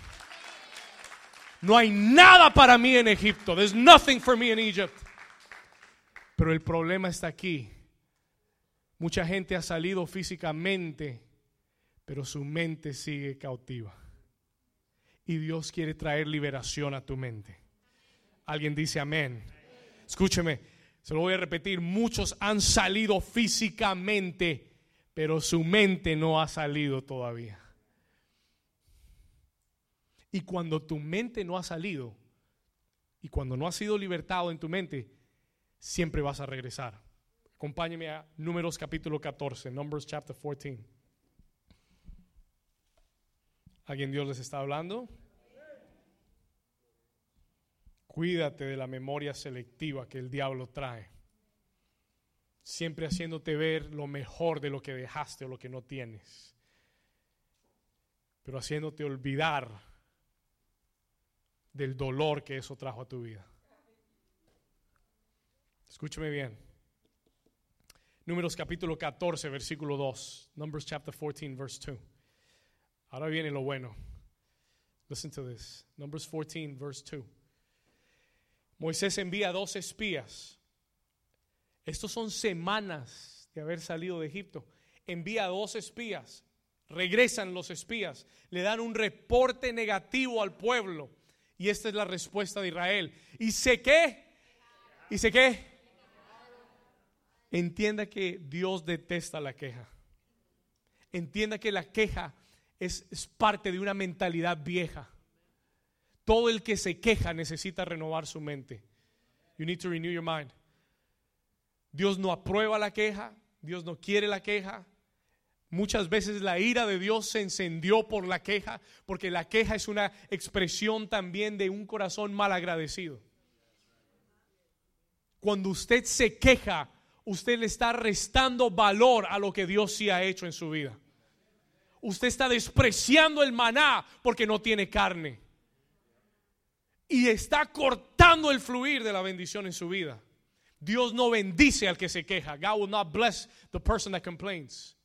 No hay nada para mí en Egipto. There's nothing for me in Egypt. Pero el problema está aquí. Mucha gente ha salido físicamente, pero su mente sigue cautiva. Y Dios quiere traer liberación a tu mente. Alguien dice amén. Escúcheme, se lo voy a repetir. Muchos han salido físicamente, pero su mente no ha salido todavía. Y cuando tu mente no ha salido y cuando no ha sido libertado en tu mente, siempre vas a regresar. Acompáñeme a Números capítulo 14, Numbers chapter 14. ¿Alguien Dios les está hablando? Cuídate de la memoria selectiva que el diablo trae. Siempre haciéndote ver lo mejor de lo que dejaste o lo que no tienes. Pero haciéndote olvidar del dolor que eso trajo a tu vida. Escúchame bien. Números capítulo 14, versículo 2. Numbers chapter 14, verse 2. Ahora viene lo bueno. Listen to this. Numbers 14, verse 2. Moisés envía dos espías. Estos son semanas de haber salido de Egipto. Envía dos espías. Regresan los espías. Le dan un reporte negativo al pueblo. Y esta es la respuesta de Israel. ¿Y sé qué? ¿Y sé qué? Entienda que Dios detesta la queja. Entienda que la queja es, parte de una mentalidad vieja. Todo el que se queja necesita renovar su mente. You need to renew your mind. Dios no aprueba la queja, Dios no quiere la queja, Muchas veces la ira de Dios se encendió por la queja, porque la queja es una expresión también de un corazón mal agradecido. Cuando usted se queja, usted le está restando valor a lo que Dios sí ha hecho en su vida. Usted está despreciando el maná porque no tiene carne. Y está cortando el fluir de la bendición en su vida. Dios no bendice al que se queja. God will not bless the person that complains.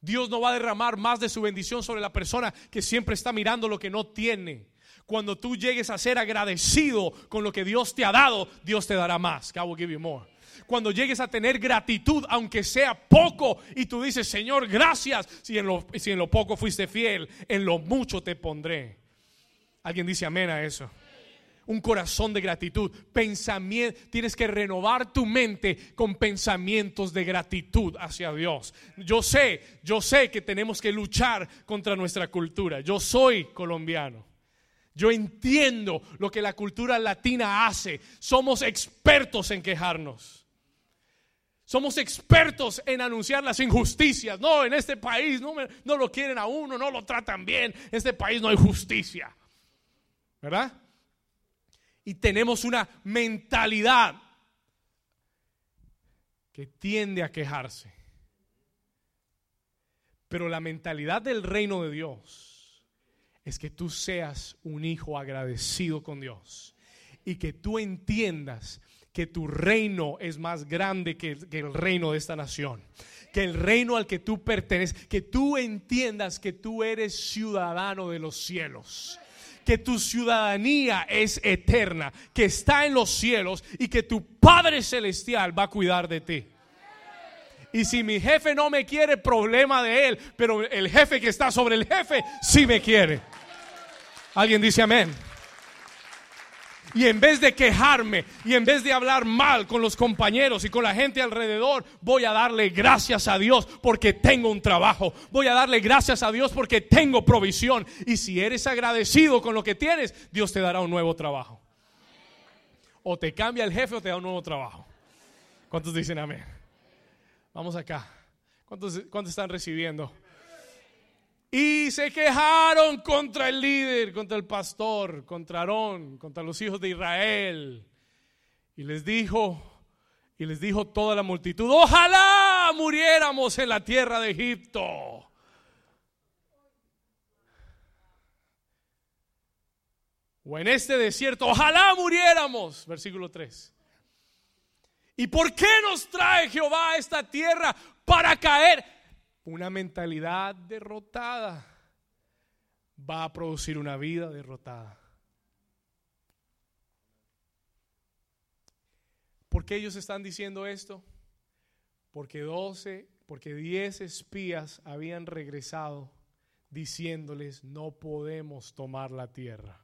Dios no va a derramar más de su bendición sobre la persona que siempre está mirando lo que no tiene. Cuando tú llegues a ser agradecido con lo que Dios te ha dado, Dios te dará más. God will give you more. Cuando llegues a tener gratitud, aunque sea poco, y tú dices, Señor, gracias, si en lo, si en lo poco fuiste fiel, en lo mucho te pondré. ¿Alguien dice amén a eso? un corazón de gratitud. Pensamiento, tienes que renovar tu mente con pensamientos de gratitud hacia Dios. Yo sé, yo sé que tenemos que luchar contra nuestra cultura. Yo soy colombiano. Yo entiendo lo que la cultura latina hace. Somos expertos en quejarnos. Somos expertos en anunciar las injusticias. No, en este país no, lo quieren a uno, no lo tratan bien. En este país no hay justicia. ¿Verdad? y tenemos una mentalidad que tiende a quejarse. Pero la mentalidad del reino de Dios es que tú seas un hijo agradecido con Dios y que tú entiendas que tu reino es más grande que, el reino de esta nación. Que el reino al que tú perteneces, que tú entiendas que tú eres ciudadano de los cielos. Que tu ciudadanía es eterna, que está en los cielos y que tu Padre Celestial va a cuidar de ti. Y si mi jefe no me quiere, problema de él. Pero el jefe que está sobre el jefe sí me quiere. Alguien dice amén. Y en vez de quejarme y en vez de hablar mal con los compañeros y con la gente alrededor, voy a darle gracias a Dios porque tengo un trabajo. Voy a darle gracias a Dios porque tengo provisión. Y si eres agradecido con lo que tienes, Dios te dará un nuevo trabajo. O te cambia el jefe o te da un nuevo trabajo. ¿Cuántos dicen amén? Vamos acá. ¿Cuántos, cuántos están recibiendo? Y se quejaron contra el líder, contra el pastor, contra Aarón, contra los hijos de Israel. Y les dijo, y les dijo toda la multitud, ojalá muriéramos en la tierra de Egipto. O en este desierto, ojalá muriéramos. Versículo 3. ¿Y por qué nos trae Jehová a esta tierra para caer? Una mentalidad derrotada va a producir una vida derrotada. ¿Por qué ellos están diciendo esto? Porque 12, porque 10 espías habían regresado diciéndoles, no podemos tomar la tierra.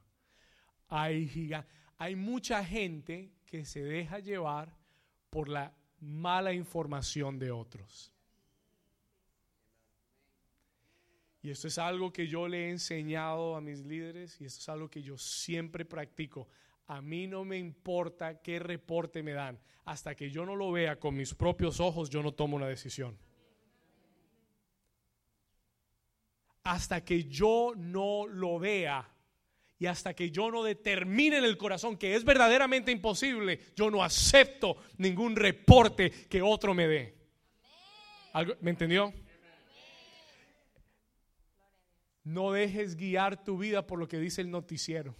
Hay, hay mucha gente que se deja llevar por la mala información de otros. Y esto es algo que yo le he enseñado a mis líderes y esto es algo que yo siempre practico. A mí no me importa qué reporte me dan. Hasta que yo no lo vea con mis propios ojos, yo no tomo una decisión. Hasta que yo no lo vea y hasta que yo no determine en el corazón que es verdaderamente imposible, yo no acepto ningún reporte que otro me dé. ¿Me entendió? No dejes guiar tu vida por lo que dice el noticiero.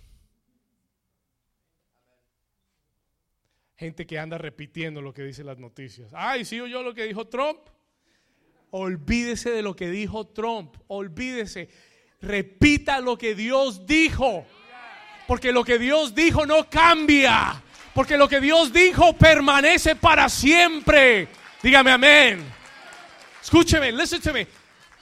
Gente que anda repitiendo lo que dicen las noticias. Ay, sí yo lo que dijo Trump. Olvídese de lo que dijo Trump. Olvídese. Repita lo que Dios dijo. Porque lo que Dios dijo no cambia. Porque lo que Dios dijo permanece para siempre. Dígame amén. Escúcheme, listen to me.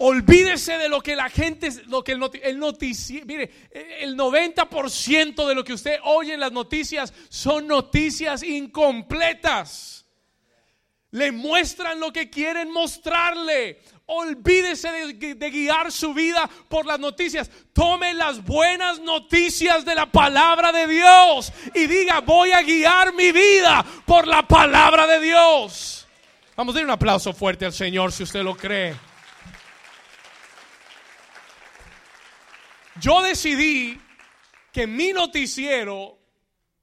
Olvídese de lo que la gente, lo que el, el noticiero, mire, el 90% de lo que usted oye en las noticias son noticias incompletas. Le muestran lo que quieren mostrarle. Olvídese de, de, guiar su vida por las noticias. Tome las buenas noticias de la palabra de Dios y diga, voy a guiar mi vida por la palabra de Dios. Vamos a dar un aplauso fuerte al Señor si usted lo cree. Yo decidí que mi noticiero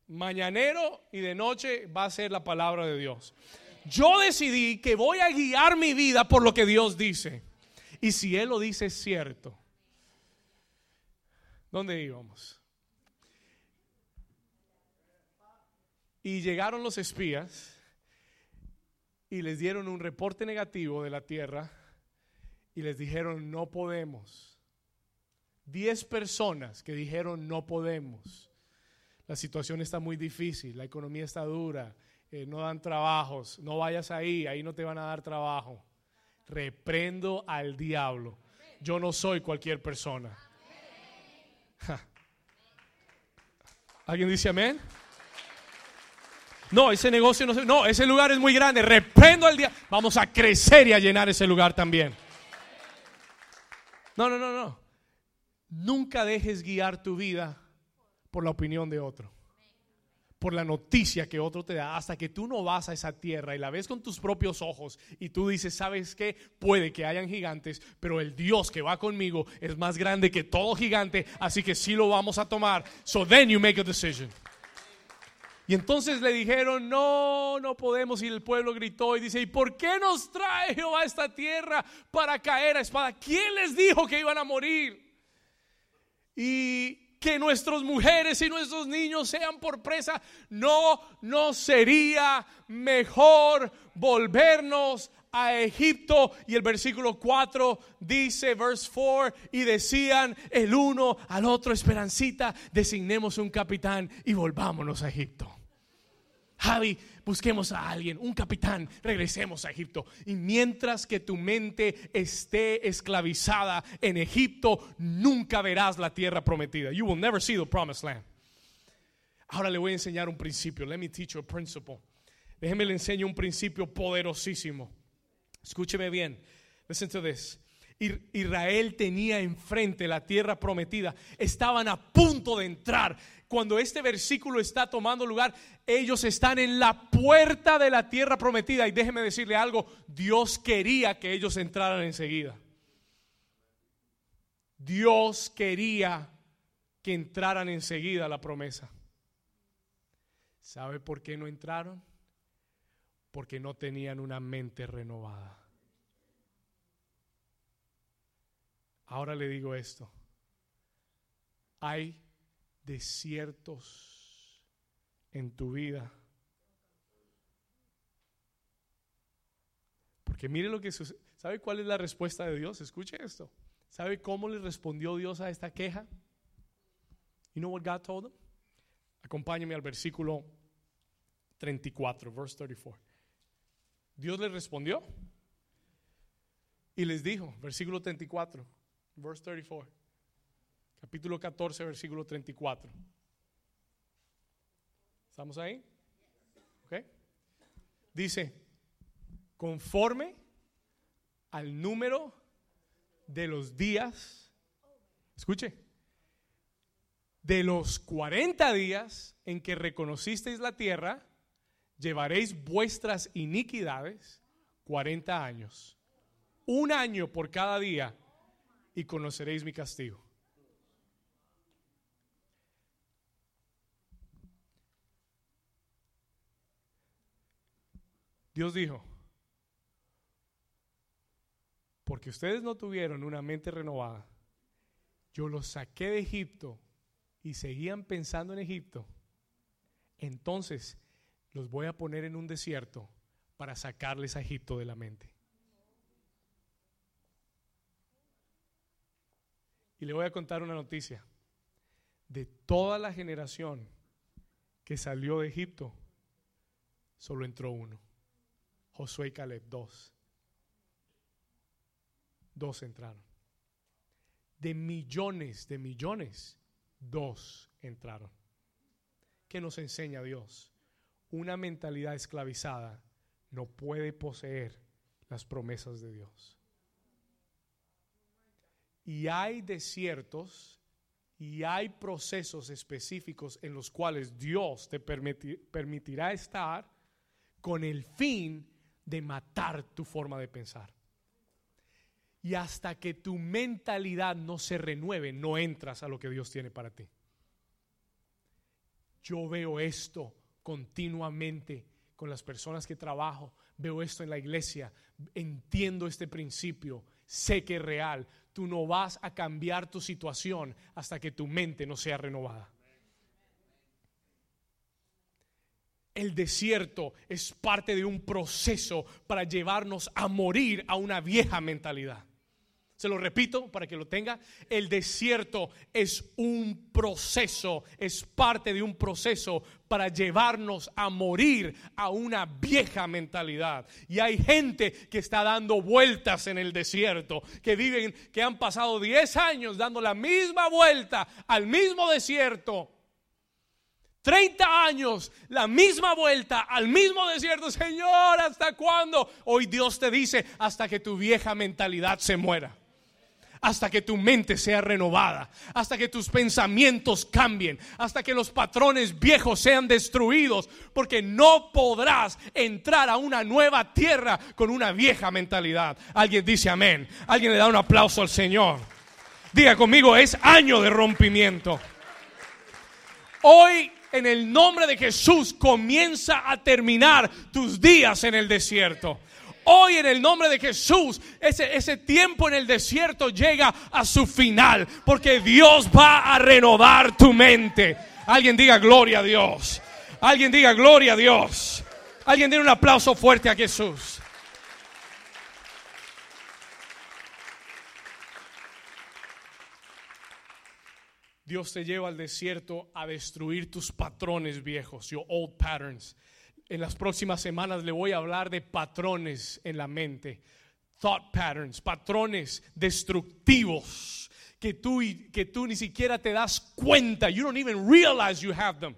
mañanero y de noche va a ser la palabra de Dios. Yo decidí que voy a guiar mi vida por lo que Dios dice. Y si Él lo dice es cierto. ¿Dónde íbamos? Y llegaron los espías y les dieron un reporte negativo de la tierra y les dijeron, no podemos 10 personas que dijeron no podemos. La situación está muy difícil, la economía está dura, eh, no dan trabajos, no vayas ahí, ahí no te van a dar trabajo. Reprendo al diablo. Yo no soy cualquier persona. ¿Alguien dice amén? No, ese negocio no, no, ese lugar es muy grande. Reprendo al diablo. Vamos a crecer y a llenar ese lugar también. No, no, no, no. Nunca dejes guiar tu vida por la opinión de otro, por la noticia que otro te da, hasta que tú no vas a esa tierra y la ves con tus propios ojos y tú dices, ¿sabes qué? Puede que hayan gigantes, pero el Dios que va conmigo es más grande que todo gigante, así que sí lo vamos a tomar. So then you make a decision. Y entonces le dijeron, no, no podemos. Y el pueblo gritó y dice, ¿y por qué nos trae Jehová a esta tierra para caer a espada? ¿Quién les dijo que iban a morir? Y que nuestras mujeres y nuestros niños sean por presa. No, no sería mejor volvernos a Egipto y el versículo 4 dice, verse 4, y decían el uno al otro, esperancita, designemos un capitán y volvámonos a Egipto. Javi, busquemos a alguien, un capitán, regresemos a Egipto. Y mientras que tu mente esté esclavizada en Egipto, nunca verás la tierra prometida. You will never see the promised land. Ahora le voy a enseñar un principio. Let me teach you a principle. Déjeme le enseño un principio poderosísimo. Escúcheme bien. Listen to this. Israel tenía enfrente la tierra prometida. Estaban a punto de entrar. Cuando este versículo está tomando lugar, ellos están en la puerta de la tierra prometida. Y déjeme decirle algo, Dios quería que ellos entraran enseguida. Dios quería que entraran enseguida la promesa. ¿Sabe por qué no entraron? Porque no tenían una mente renovada. Ahora le digo esto. Hay desiertos en tu vida. Porque mire lo que sucede. ¿Sabe cuál es la respuesta de Dios? Escuche esto. ¿Sabe cómo le respondió Dios a esta queja? You know what God told them? Acompáñame al versículo 34, verse 34. Dios le respondió y les dijo, versículo 34 verse 34. Capítulo 14, versículo 34. ¿Estamos ahí? ¿Ok? Dice, conforme al número de los días, escuche, de los 40 días en que reconocisteis la tierra, llevaréis vuestras iniquidades 40 años. Un año por cada día y conoceréis mi castigo. Dios dijo, porque ustedes no tuvieron una mente renovada, yo los saqué de Egipto y seguían pensando en Egipto, entonces los voy a poner en un desierto para sacarles a Egipto de la mente. Y le voy a contar una noticia. De toda la generación que salió de Egipto, solo entró uno. Josué y Caleb, dos. Dos entraron. De millones, de millones, dos entraron. ¿Qué nos enseña Dios? Una mentalidad esclavizada no puede poseer las promesas de Dios. Y hay desiertos y hay procesos específicos en los cuales Dios te permitirá estar con el fin de matar tu forma de pensar. Y hasta que tu mentalidad no se renueve, no entras a lo que Dios tiene para ti. Yo veo esto continuamente con las personas que trabajo, veo esto en la iglesia, entiendo este principio, sé que es real tú no vas a cambiar tu situación hasta que tu mente no sea renovada. El desierto es parte de un proceso para llevarnos a morir a una vieja mentalidad. Se lo repito para que lo tenga. El desierto es un proceso, es parte de un proceso para llevarnos a morir a una vieja mentalidad. Y hay gente que está dando vueltas en el desierto, que viven, que han pasado 10 años dando la misma vuelta al mismo desierto. 30 años, la misma vuelta al mismo desierto. Señor, ¿hasta cuándo? Hoy Dios te dice, hasta que tu vieja mentalidad se muera hasta que tu mente sea renovada, hasta que tus pensamientos cambien, hasta que los patrones viejos sean destruidos, porque no podrás entrar a una nueva tierra con una vieja mentalidad. Alguien dice amén, alguien le da un aplauso al Señor. Diga conmigo, es año de rompimiento. Hoy en el nombre de Jesús comienza a terminar tus días en el desierto. Hoy en el nombre de Jesús, ese, ese tiempo en el desierto llega a su final, porque Dios va a renovar tu mente. Alguien diga gloria a Dios. Alguien diga gloria a Dios. Alguien dé un aplauso fuerte a Jesús. Dios te lleva al desierto a destruir tus patrones viejos, your old patterns. En las próximas semanas le voy a hablar de patrones en la mente, thought patterns, patrones destructivos que tú, que tú ni siquiera te das cuenta. You don't even realize you have them.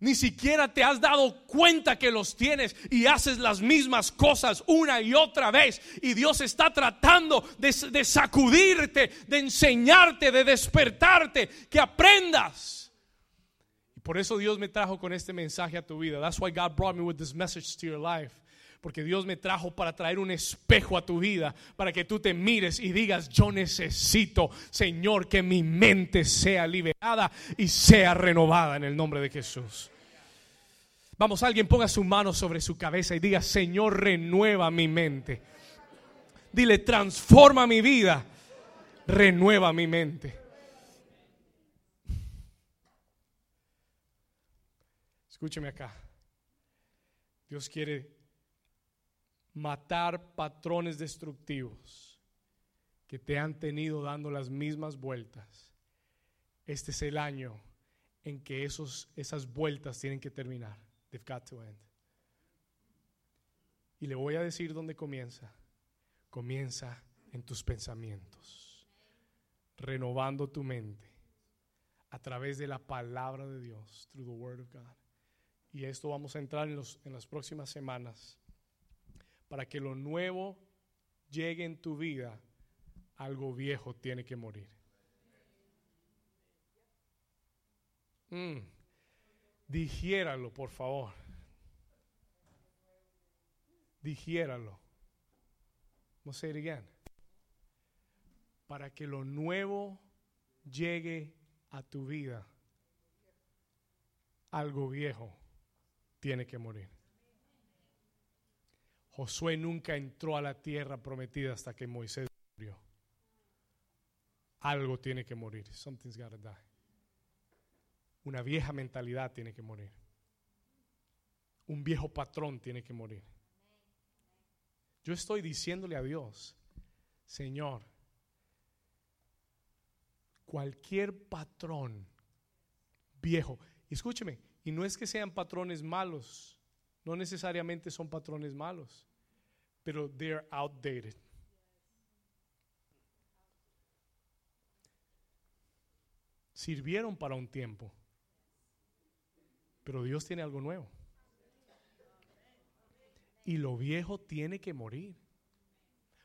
Ni siquiera te has dado cuenta que los tienes y haces las mismas cosas una y otra vez. Y Dios está tratando de, de, sacudirte, de enseñarte, de despertarte, que aprendas. Por eso Dios me trajo con este mensaje a tu vida. That's why God brought me with this message to your life. Porque Dios me trajo para traer un espejo a tu vida, para que tú te mires y digas, yo necesito, Señor, que mi mente sea liberada y sea renovada en el nombre de Jesús. Vamos, alguien ponga su mano sobre su cabeza y diga, Señor, renueva mi mente. Dile, transforma mi vida, renueva mi mente. Escúcheme acá. Dios quiere matar patrones destructivos que te han tenido dando las mismas vueltas. Este es el año en que esos, esas vueltas tienen que terminar. They've got to end. Y le voy a decir dónde comienza. Comienza en tus pensamientos, renovando tu mente a través de la palabra de Dios, through the word of God. Y esto vamos a entrar en, los, en las próximas semanas para que lo nuevo llegue en tu vida, algo viejo tiene que morir. Mm. Por favor. Digiéralo. Vamos a say it again. Para que lo nuevo llegue a tu vida, algo viejo tiene que morir. Josué nunca entró a la tierra prometida hasta que Moisés murió. Algo tiene que morir. Something's gotta die. Una vieja mentalidad tiene que morir. Un viejo patrón tiene que morir. Yo estoy diciéndole a Dios, Señor, cualquier patrón viejo, escúcheme, y no es que sean patrones malos, no necesariamente son patrones malos pero they're outdated. Sirvieron para un tiempo, pero Dios tiene algo nuevo. Y lo viejo tiene que morir.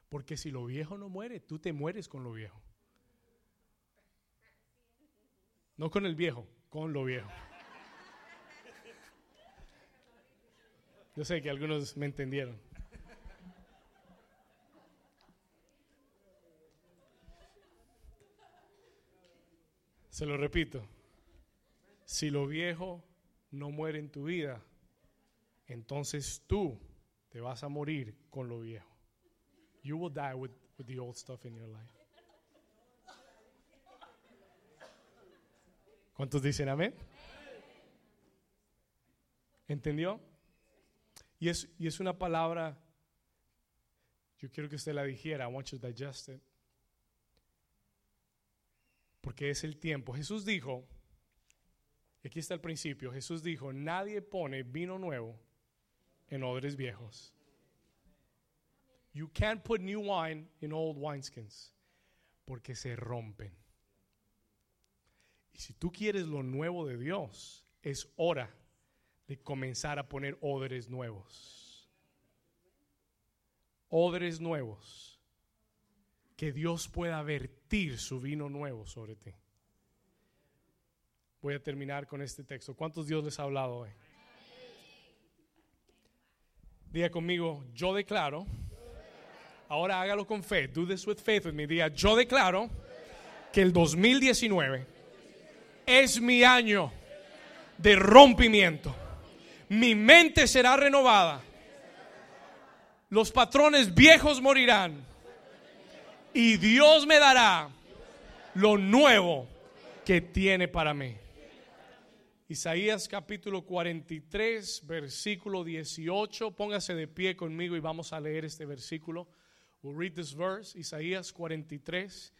Porque si lo viejo no muere, tú te mueres con lo viejo. No con el viejo, con lo viejo. Yo sé que algunos me entendieron. Se lo repito. Si lo viejo no muere en tu vida, entonces tú te vas a morir con lo viejo. You will die with, the old stuff in your life. ¿Cuántos dicen amén? ¿Entendió? Y es, una palabra, yo quiero que usted la dijera, I want you to digest it porque es el tiempo. Jesús dijo, y aquí está el principio, Jesús dijo, nadie pone vino nuevo en odres viejos. You can't put new wine in old wineskins porque se rompen. Y si tú quieres lo nuevo de Dios, es hora de comenzar a poner odres nuevos. Odres nuevos que Dios pueda vertir su vino nuevo sobre ti. Voy a terminar con este texto. ¿Cuántos Dios les ha hablado hoy? Diga conmigo, yo declaro. Ahora hágalo con fe. Do this with faith with me. Diga, yo declaro que el 2019 es mi año de rompimiento. Mi mente será renovada. Los patrones viejos morirán. Y Dios me dará lo nuevo que tiene para mí. Isaías capítulo 43, versículo 18. Póngase de pie conmigo y vamos a leer este versículo. We'll read this verse, Isaías 43.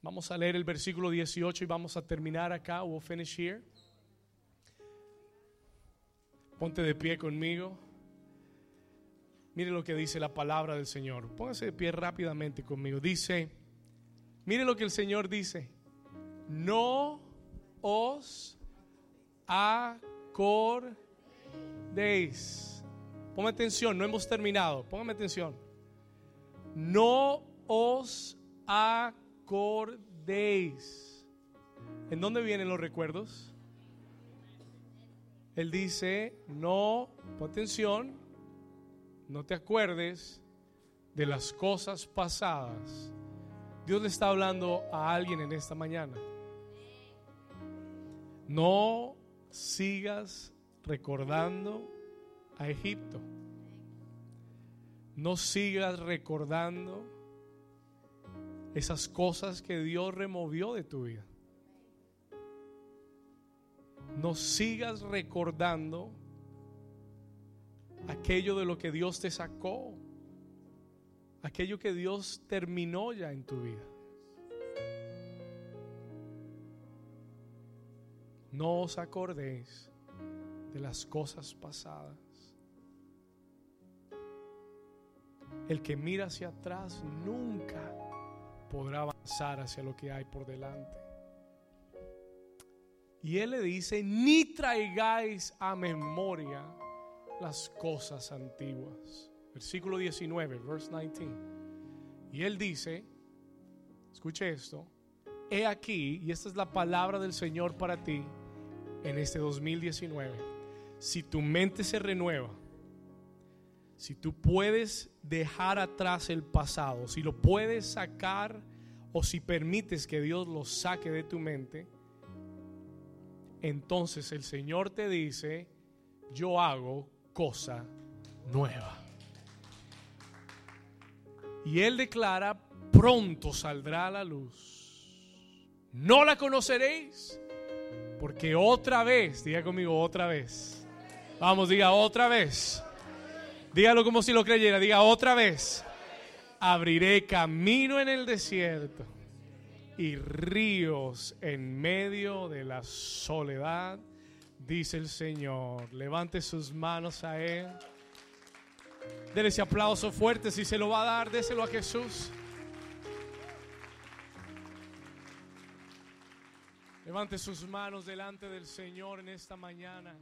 Vamos a leer el versículo 18 y vamos a terminar acá. We'll finish here. Ponte de pie conmigo. Mire lo que dice la palabra del Señor. Póngase de pie rápidamente conmigo. Dice, mire lo que el Señor dice. No os acordéis. Ponme atención, no hemos terminado. Póngame atención. No os acordéis. ¿En dónde vienen los recuerdos? Él dice, no, atención, no te acuerdes de las cosas pasadas. Dios le está hablando a alguien en esta mañana. No sigas recordando a Egipto. No sigas recordando esas cosas que Dios removió de tu vida. No sigas recordando aquello de lo que Dios te sacó, aquello que Dios terminó ya en tu vida. No os acordéis de las cosas pasadas. El que mira hacia atrás nunca podrá avanzar hacia lo que hay por delante. Y él le dice, ni traigáis a memoria las cosas antiguas. Versículo 19, verse 19. Y él dice, escuche esto, he aquí, y esta es la palabra del Señor para ti en este 2019. Si tu mente se renueva, si tú puedes dejar atrás el pasado, si lo puedes sacar o si permites que Dios lo saque de tu mente, entonces el Señor te dice, yo hago cosa nueva. Y Él declara, pronto saldrá la luz. No la conoceréis, porque otra vez, diga conmigo otra vez. Vamos, diga otra vez. Dígalo como si lo creyera, diga otra vez. Abriré camino en el desierto y ríos en medio de la soledad, dice el Señor. Levante sus manos a Él. Dele ese aplauso fuerte si se lo va a dar, déselo a Jesús. Levante sus manos delante del Señor en esta mañana.